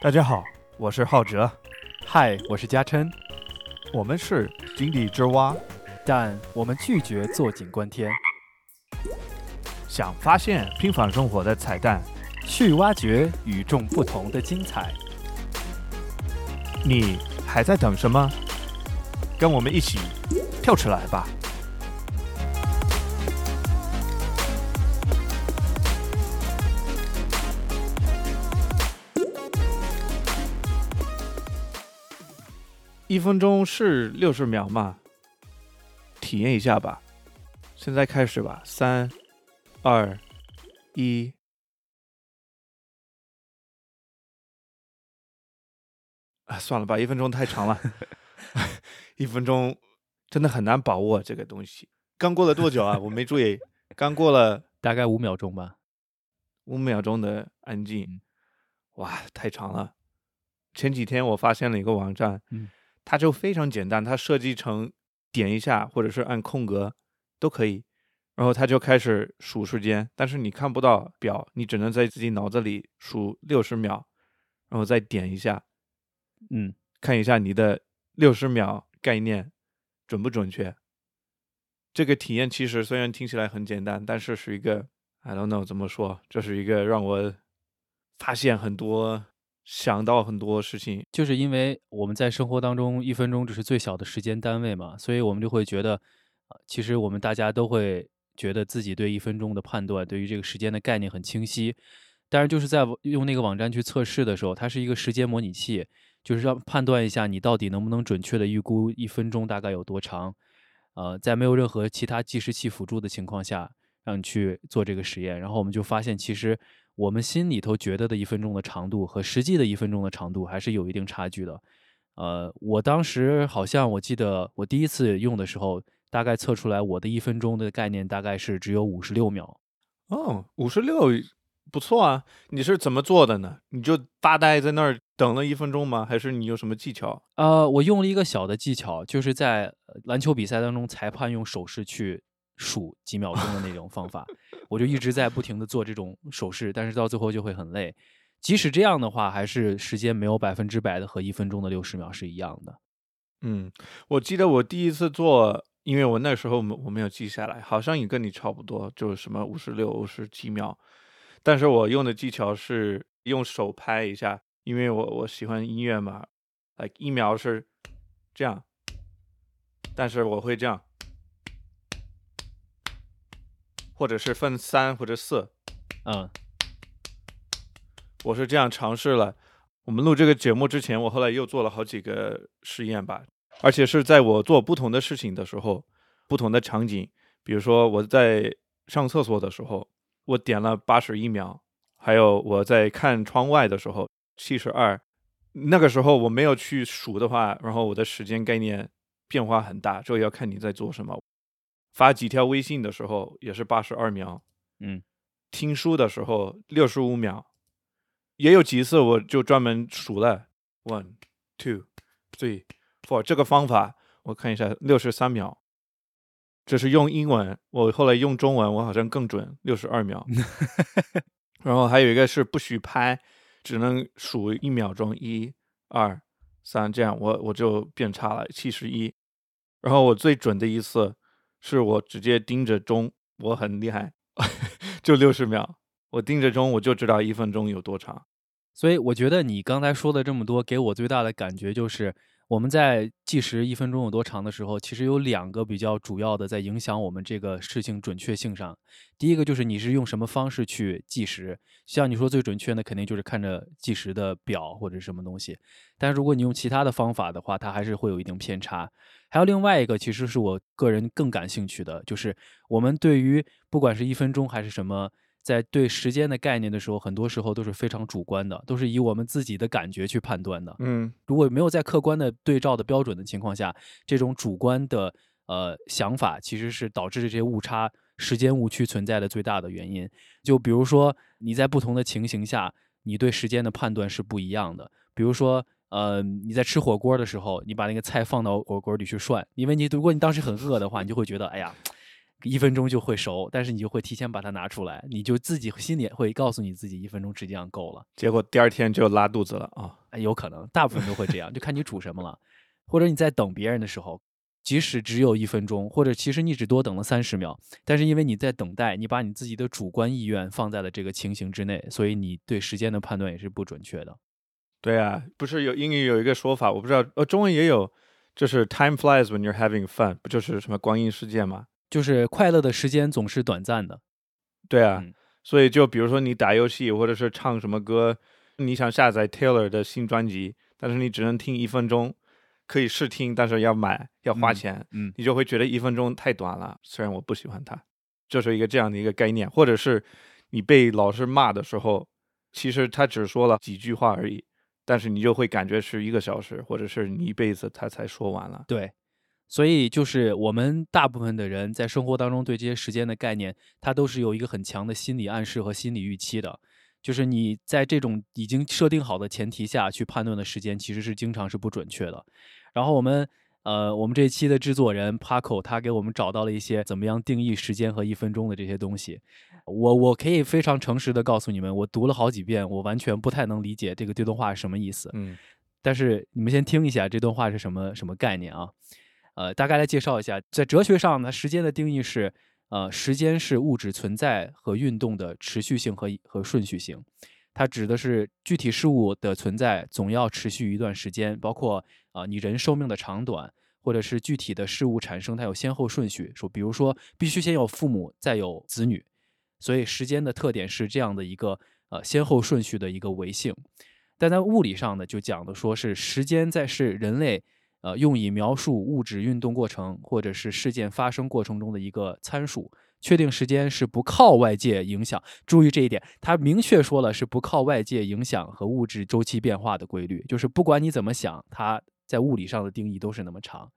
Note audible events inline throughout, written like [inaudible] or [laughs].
大家好，我是浩哲，嗨，我是嘉琛，我们是井底之蛙，但我们拒绝坐井观天，想发现平凡生活的彩蛋，去挖掘与众不同的精彩。你还在等什么？跟我们一起跳出来吧！一分钟是六十秒嘛？体验一下吧。现在开始吧，三、二、一。啊，算了吧，一分钟太长了。[laughs] 一分钟真的很难把握这个东西。刚过了多久啊？我没注意，刚过了 [laughs] 大概五秒钟吧。五秒钟的安静，哇，太长了。前几天我发现了一个网站，嗯，它就非常简单，它设计成点一下或者是按空格都可以，然后它就开始数时间，但是你看不到表，你只能在自己脑子里数六十秒，然后再点一下，嗯，看一下你的六十秒概念准不准确。这个体验其实虽然听起来很简单，但是是一个 I don't know 怎么说，这是一个让我发现很多、想到很多事情。就是因为我们在生活当中，一分钟只是最小的时间单位嘛，所以我们就会觉得，啊，其实我们大家都会觉得自己对一分钟的判断，对于这个时间的概念很清晰。但是就是在用那个网站去测试的时候，它是一个时间模拟器，就是让判断一下你到底能不能准确的预估一分钟大概有多长。呃，在没有任何其他计时器辅助的情况下，让你去做这个实验，然后我们就发现，其实我们心里头觉得的一分钟的长度和实际的一分钟的长度还是有一定差距的。呃，我当时好像我记得我第一次用的时候，大概测出来我的一分钟的概念大概是只有五十六秒。哦，五十六不错啊！你是怎么做的呢？你就发呆在那儿等了一分钟吗？还是你有什么技巧？呃，我用了一个小的技巧，就是在呃篮球比赛当中，裁判用手势去数几秒钟的那种方法，我就一直在不停的做这种手势，但是到最后就会很累。即使这样的话，还是时间没有百分之百的和一分钟的六十秒是一样的。嗯，我记得我第一次做，因为我那时候没我没有记下来，好像也跟你差不多，就是什么五十六、五十几秒。但是我用的技巧是用手拍一下，因为我我喜欢音乐嘛，like 一秒是这样，但是我会这样，或者是分三或者四，嗯，我是这样尝试了。我们录这个节目之前，我后来又做了好几个实验吧，而且是在我做不同的事情的时候，不同的场景，比如说我在上厕所的时候，我点了八十一秒，还有我在看窗外的时候七十二，那个时候我没有去数的话，然后我的时间概念变化很大，这个要看你在做什么。发几条微信的时候也是八十二秒，嗯，听书的时候六十五秒，也有几次我就专门数了 one two three four 这个方法，我看一下六十三秒，这是用英文，我后来用中文，我好像更准，六十二秒。[laughs] 然后还有一个是不许拍，只能数一秒钟，一、二、三，这样我我就变差了，七十一。然后我最准的一次是我直接盯着钟，我很厉害，[laughs] 就六十秒，我盯着钟我就知道一分钟有多长。所以我觉得你刚才说的这么多，给我最大的感觉就是，我们在计时一分钟有多长的时候，其实有两个比较主要的在影响我们这个事情准确性上。第一个就是你是用什么方式去计时，像你说最准确的肯定就是看着计时的表或者什么东西，但是如果你用其他的方法的话，它还是会有一定偏差。还有另外一个，其实是我个人更感兴趣的，就是我们对于不管是一分钟还是什么。在对时间的概念的时候，很多时候都是非常主观的，都是以我们自己的感觉去判断的。嗯如果没有在客观的对照的标准的情况下，这种主观的呃想法其实是导致这些误差、时间误区存在的最大的原因。就比如说你在不同的情形下，你对时间的判断是不一样的。比如说，呃，你在吃火锅的时候，你把那个菜放到火锅里去涮，因为你如果你当时很饿的话，你就会觉得，哎呀。一分钟就会熟，但是你就会提前把它拿出来，你就自己心里会告诉你自己一分钟实际上够了。结果第二天就拉肚子了啊！哎有可能，大部分都会这样，就看你煮什么了，或者你在等别人的时候，即使只有一分钟，或者其实你只多等了三十秒，但是因为你在等待，你把你自己的主观意愿放在了这个情形之内，所以你对时间的判断也是不准确的。对啊，不是有英语有一个说法，我不知道，呃，中文也有，就是 time flies when you're having fun，不就是什么光阴似箭吗？就是快乐的时间总是短暂的。对啊，嗯所以就比如说你打游戏或者是唱什么歌，你想下载 Taylor 的新专辑，但是你只能听一分钟，可以试听，但是要买要花嗯钱，嗯你就会觉得一分钟太短了。虽然我不喜欢它，就是一个这样的一个概念，或者是你被老师骂的时候，其实他只说了几句话而已，但是你就会感觉是一个小时，或者是你一辈子他才说完了。对，所以就是我们大部分的人在生活当中对这些时间的概念，它都是有一个很强的心理暗示和心理预期的。就是你在这种已经设定好的前提下去判断的时间，其实是经常是不准确的。然后我们呃，我们这一期的制作人 Paco 他给我们找到了一些怎么样定义时间和一分钟的这些东西。我我可以非常诚实的告诉你们，我读了好几遍，我完全不太能理解这个这段话是什么意思。嗯但是你们先听一下这段话是什么什么概念啊？呃，大概来介绍一下，在哲学上呢，时间的定义是，呃，时间是物质存在和运动的持续性和和顺序性。它指的是具体事物的存在总要持续一段时间，包括啊、你人寿命的长短，或者是具体的事物产生它有先后顺序。说，比如说必须先有父母，再有子女，所以时间的特点是这样的一个呃先后顺序的一个维性。但在物理上呢，就讲的说是时间在是人类呃用以描述物质运动过程或者是事件发生过程中的一个参数。确定时间是不靠外界影响，注意这一点，它明确说了是不靠外界影响和物质周期变化的规律，就是不管你怎么想，它在物理上的定义都是那么长。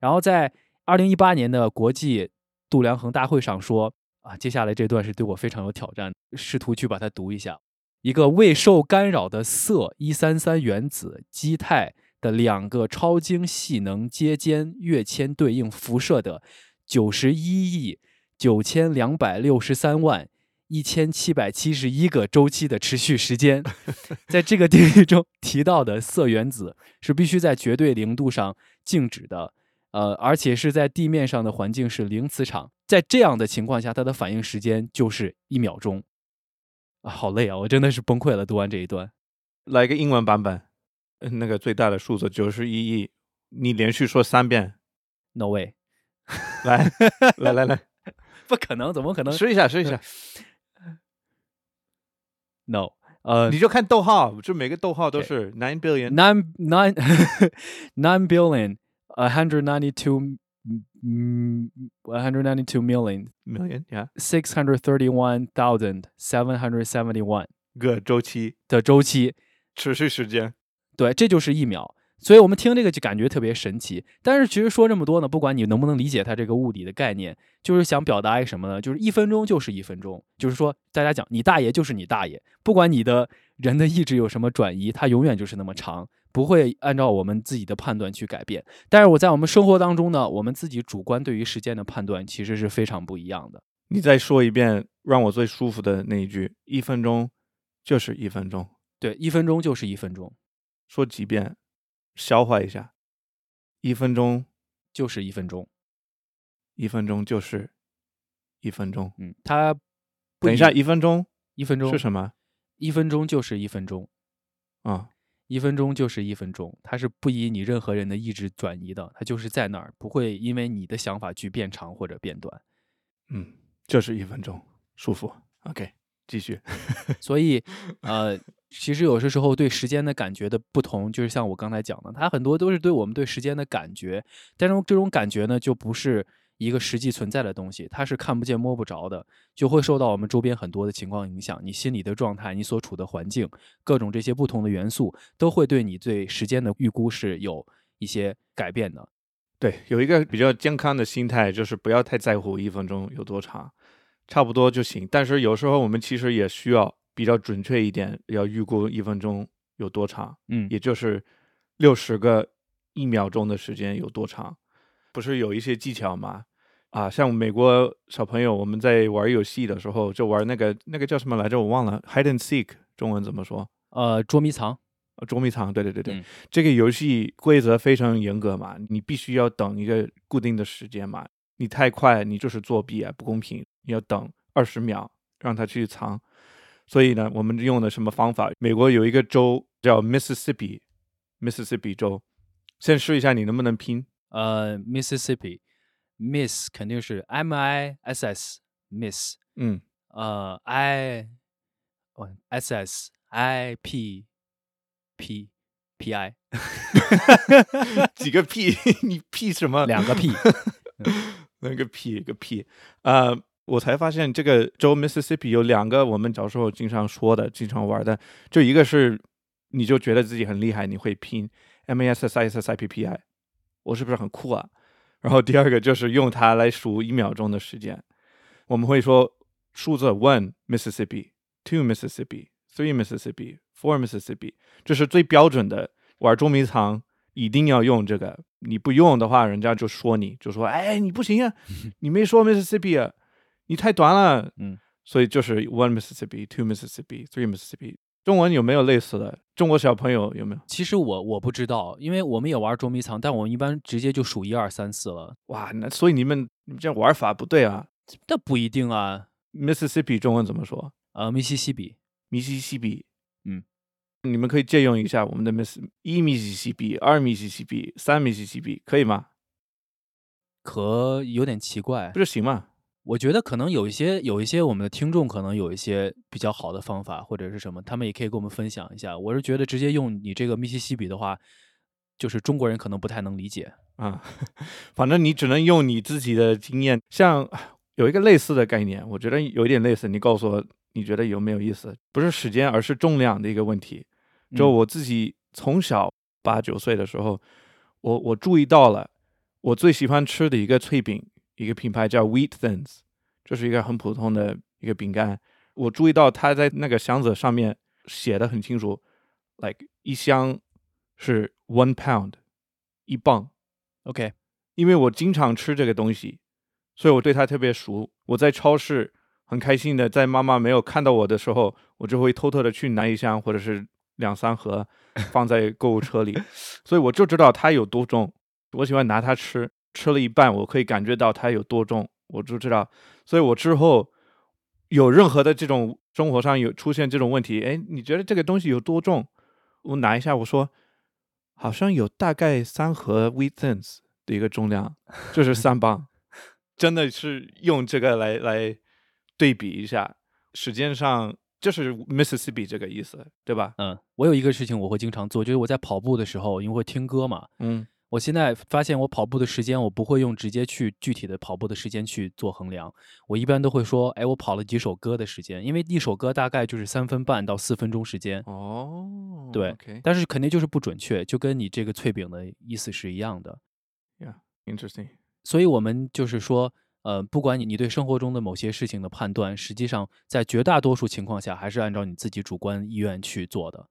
然后在二零一八年的国际度量衡大会上说啊，接下来这段是对我非常有挑战，试图去把它读一下。一个未受干扰的铯一三三原子基态的两个超精细能阶间跃迁对应辐射的九十一亿九千两百六十三万一千七百七十一个周期的持续时间，在这个定义中提到的铯原子是必须在绝对零度上静止的，呃，而且是在地面上的环境是零磁场，在这样的情况下，它的反应时间就是一秒钟。啊，好累啊！我真的是崩溃了。读完这一段，来个英文版本，那个最大的数字九十一亿，你连续说三遍，No way，来来来来，不可能，怎么可能试一下试一下，？No，呃你就看逗号，就每个逗号都是 nine billion，，nine nine nine billion a hundred ninety two one hundred ninety two million million yeah six hundred thirty one thousand seven hundred seventy one 个周期的周期。持续时间，对，这就是一秒。所以我们听这个就感觉特别神奇。但是其实说这么多呢，不管你能不能理解它这个物理的概念，就是想表达一什么呢？就是一分钟就是一分钟，就是说大家讲你大爷就是你大爷，不管你的人的意志有什么转移，它永远就是那么长，不会按照我们自己的判断去改变。但是我在我们生活当中呢，我们自己主观对于时间的判断其实是非常不一样的。你再说一遍让我最舒服的那一句，一分钟就是一分钟，对，一分钟就是一分钟，说几遍，消化一下，一分钟就是一分钟。一分钟就是一分钟。嗯，它等一下，一分钟一分钟是什么一分钟就是一分钟。啊？一分钟就是一分钟，它是不以你任何人的意志转移的，它就是在那儿，不会因为你的想法去变长或者变短。嗯，就是一分钟，舒服。OK，继续。所以，呃，其实有些时候对时间的感觉的不同，就是像我刚才讲的，它很多都是对我们对时间的感觉，但是这种感觉呢，就不是一个实际存在的东西，它是看不见摸不着的，就会受到我们周边很多的情况影响，你心理的状态，你所处的环境，各种这些不同的元素，都会对你对时间的预估是有一些改变的。对，有一个比较健康的心态，就是不要太在乎一分钟有多长，差不多就行。但是有时候我们其实也需要比较准确一点，要预估一分钟有多长，嗯，也就是六十个一秒钟的时间有多长。不是有一些技巧吗？啊，像美国小朋友，我们在玩游戏的时候就玩那个那个叫什么来着，我忘了，hide and seek，中文怎么说？呃，捉迷藏。呃捉迷藏，对对对对，嗯这个游戏规则非常严格嘛，你必须要等一个固定的时间嘛，你太快你就是作弊啊，不公平，你要等二十秒让他去藏。所以呢，我们用的什么方法？美国有一个州叫 Mississippi，Mississippi 州，先试一下你能不能拼。呃，Mississippi，Miss 肯定是 M I S S，Miss，嗯，呃，I，哦，S S I P P P I，几个 P？？你 P 什么？两个 P，那个 P 一个 P，，呃，我才发现这个州 Mississippi 有两个我们小时候经常说的、经常玩的，就一个是你就觉得自己很厉害，你会拼 M A S S I S S I P P I，我是不是很酷啊？然后第二个就是用它来数一秒钟的时间，我们会说数字 one Mississippi, two Mississippi, three Mississippi, four Mississippi，这是最标准的玩捉迷藏一定要用这个，你不用的话，人家就说你，就说哎你不行啊，你没说 Mississippi 啊，你太短了。嗯，所以就是 one Mississippi, two Mississippi, three Mississippi。中文有没有类似的？中国小朋友有没有？其实我我不知道，因为我们也玩捉迷藏，但我们一般直接就数一二三四了。哇，那所以你们你们这玩法不对啊。那不一定啊。Mississippi 中文怎么说？呃，密西西比，密西西比。嗯，你们可以借用一下我们的 Miss 一密西西比、二密西西比、三密西西比，可以吗？可有点奇怪不。是行吗？我觉得可能有一些有一些我们的听众可能有一些比较好的方法或者是什么，他们也可以跟我们分享一下。我是觉得直接用你这个密西西比的话，就是中国人可能不太能理解。啊，[laughs] 反正你只能用你自己的经验。像有一个类似的概念，我觉得有一点类似，你告诉我你觉得有没有意思？不是时间，而是重量的一个问题。就嗯我自己从小八九岁的时候，我我注意到了，我最喜欢吃的一个脆饼，一个品牌叫 Wheat Thins，这是一个很普通的一个饼干。我注意到它在那个箱子上面写的很清楚，like 一箱是 one pound，一磅。OK，因为我经常吃这个东西，所以我对它特别熟。我在超市很开心的，在妈妈没有看到我的时候，我就会偷偷的去拿一箱或者是两三盒放在购物车里，[laughs] 所以我就知道它有多重。我喜欢拿它吃，吃了一半，我可以感觉到它有多重，我就知道。所以我之后有任何的这种生活上有出现这种问题，哎，你觉得这个东西有多重？我拿一下，我说好像有大概三盒 Wheat Thins 的一个重量，就是 [laughs] 三磅，真的是用这个来来对比一下，时间上就是 Mississippi 这个意思，对吧？嗯，我有一个事情我会经常做，就是我在跑步的时候，因为会听歌嘛，嗯我现在发现我跑步的时间，我不会用直接去具体的跑步的时间去做衡量，我一般都会说，哎，我跑了几首歌的时间，因为一首歌大概就是三分半到四分钟时间，哦，对但是肯定就是不准确，就跟你这个脆饼的意思是一样的。Yeah, interesting. 所以我们就是说，呃，不管你你对生活中的某些事情的判断，实际上在绝大多数情况下还是按照你自己主观意愿去做的。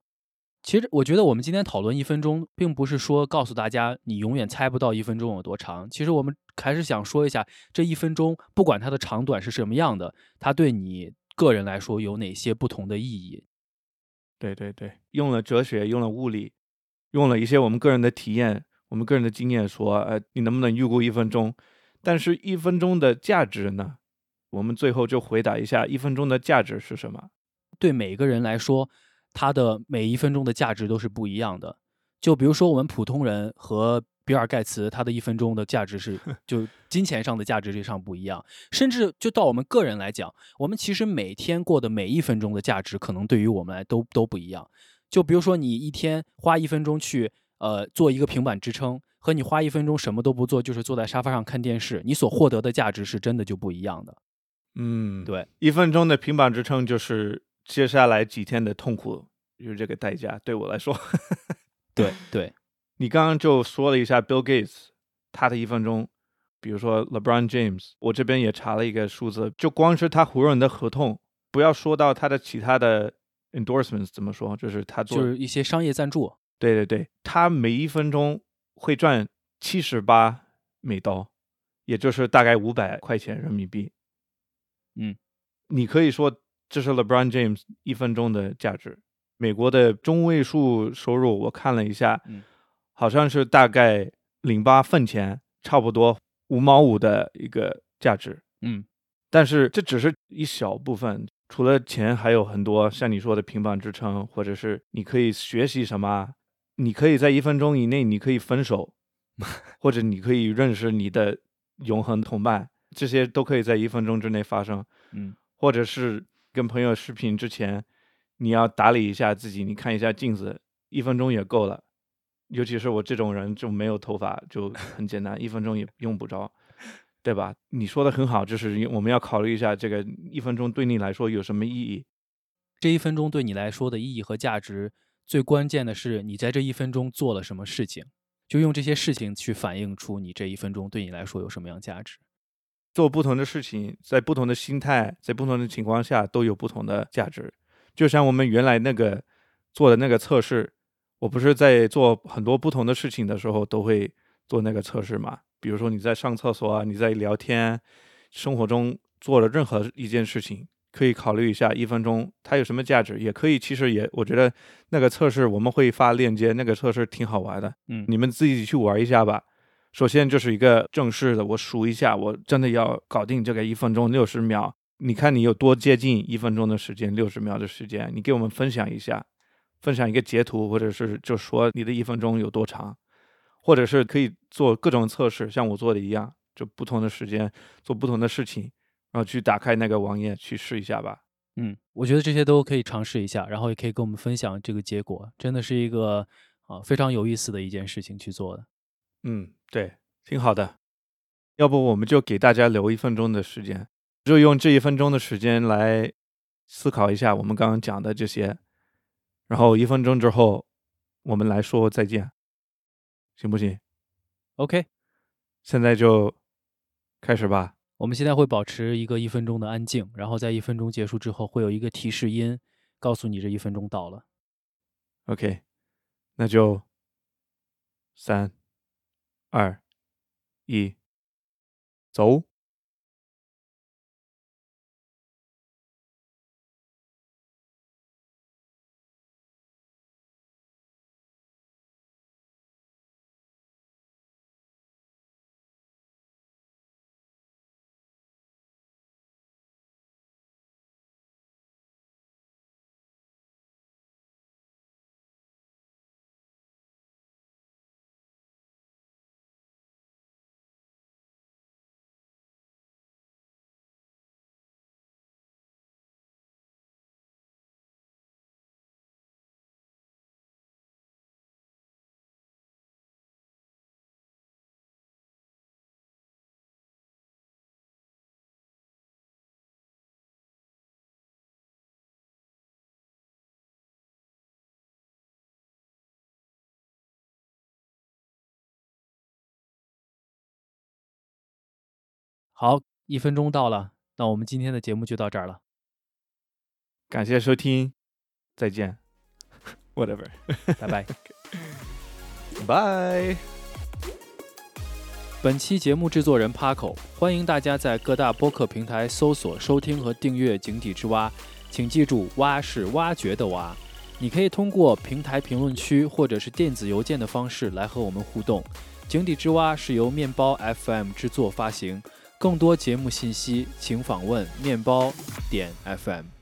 其实我觉得我们今天讨论一分钟，并不是说告诉大家你永远猜不到一分钟有多长。其实我们还是想说一下，这一分钟不管它的长短是什么样的，它对你个人来说有哪些不同的意义。对对对，用了哲学，用了物理，用了一些我们个人的体验，我们个人的经验说，呃，你能不能预估一分钟？但是一分钟的价值呢？我们最后就回答一下，一分钟的价值是什么？对每个人来说，他的每一分钟的价值都是不一样的。就比如说我们普通人和比尔盖茨，他的一分钟的价值是 [laughs] 就金钱上的价值上不一样，甚至就到我们个人来讲，我们其实每天过的每一分钟的价值，可能对于我们来都都不一样。就比如说你一天花一分钟去呃做一个平板支撑，和你花一分钟什么都不做，就是坐在沙发上看电视，你所获得的价值是真的就不一样的。嗯，对，一分钟的平板支撑就是接下来几天的痛苦，就是这个代价。对我来说，对对，[laughs] 你刚刚就说了一下 Bill Gates 他的一分钟，比如说 LeBron James，我这边也查了一个数字，就光是他湖人的合同，不要说到他的其他的 endorsements 怎么说，就是他做，就是一些商业赞助。对对对，他每一分钟会赚七十八美刀，也就是大概五百块钱人民币。嗯，你可以说这是 LeBron James 一分钟的价值。美国的中位数收入我看了一下，嗯好像是大概零八分钱，差不多五毛五的一个价值。嗯但是这只是一小部分，除了钱，还有很多像你说的平板支撑，或者是你可以学习什么，你可以在一分钟以内，你可以分手，[laughs] 或者你可以认识你的永恒同伴，这些都可以在一分钟之内发生。嗯或者是跟朋友视频之前，你要打理一下自己，你看一下镜子，一分钟也够了。尤其是我这种人，就没有头发，就很简单，一分钟也用不着，对吧？你说的很好，就是我们要考虑一下这个一分钟对你来说有什么意义。这一分钟对你来说的意义和价值，最关键的是你在这一分钟做了什么事情，就用这些事情去反映出你这一分钟对你来说有什么样价值。做不同的事情，在不同的心态，在不同的情况下都有不同的价值。就像我们原来那个做的那个测试，我不是在做很多不同的事情的时候都会做那个测试嘛？比如说你在上厕所啊，你在聊天，生活中做了任何一件事情，可以考虑一下一分钟它有什么价值，也可以。其实也我觉得那个测试我们会发链接，那个测试挺好玩的，嗯你们自己去玩一下吧。首先就是一个正式的，我数一下，我真的要搞定这个一分钟六十秒。你看你有多接近一分钟的时间，六十秒的时间，你给我们分享一下，分享一个截图，或者是就说你的一分钟有多长，或者是可以做各种测试，像我做的一样，就不同的时间做不同的事情，然后去打开那个网页去试一下吧。嗯，我觉得这些都可以尝试一下，然后也可以跟我们分享这个结果，真的是一个啊非常有意思的一件事情去做的。嗯，对，挺好的。要不我们就给大家留一分钟的时间，就用这一分钟的时间来思考一下我们刚刚讲的这些，然后一分钟之后我们来说再见，行不行？OK，现在就开始吧。我们现在会保持一个一分钟的安静，然后在一分钟结束之后会有一个提示音，告诉你这一分钟到了。OK，那就三、二、一，走。好，一分钟到了，那我们今天的节目就到这儿了。感谢收听，再见。[laughs] Whatever，[laughs] 拜拜。[laughs] 拜。本期节目制作人 Paco，欢迎大家在各大播客平台搜索、收听和订阅《井底之蛙》。请记住，蛙是挖掘的蛙。你可以通过平台评论区或者是电子邮件的方式来和我们互动。井底之蛙是由面包 FM 制作发行。更多节目信息，请访问面包点 FM。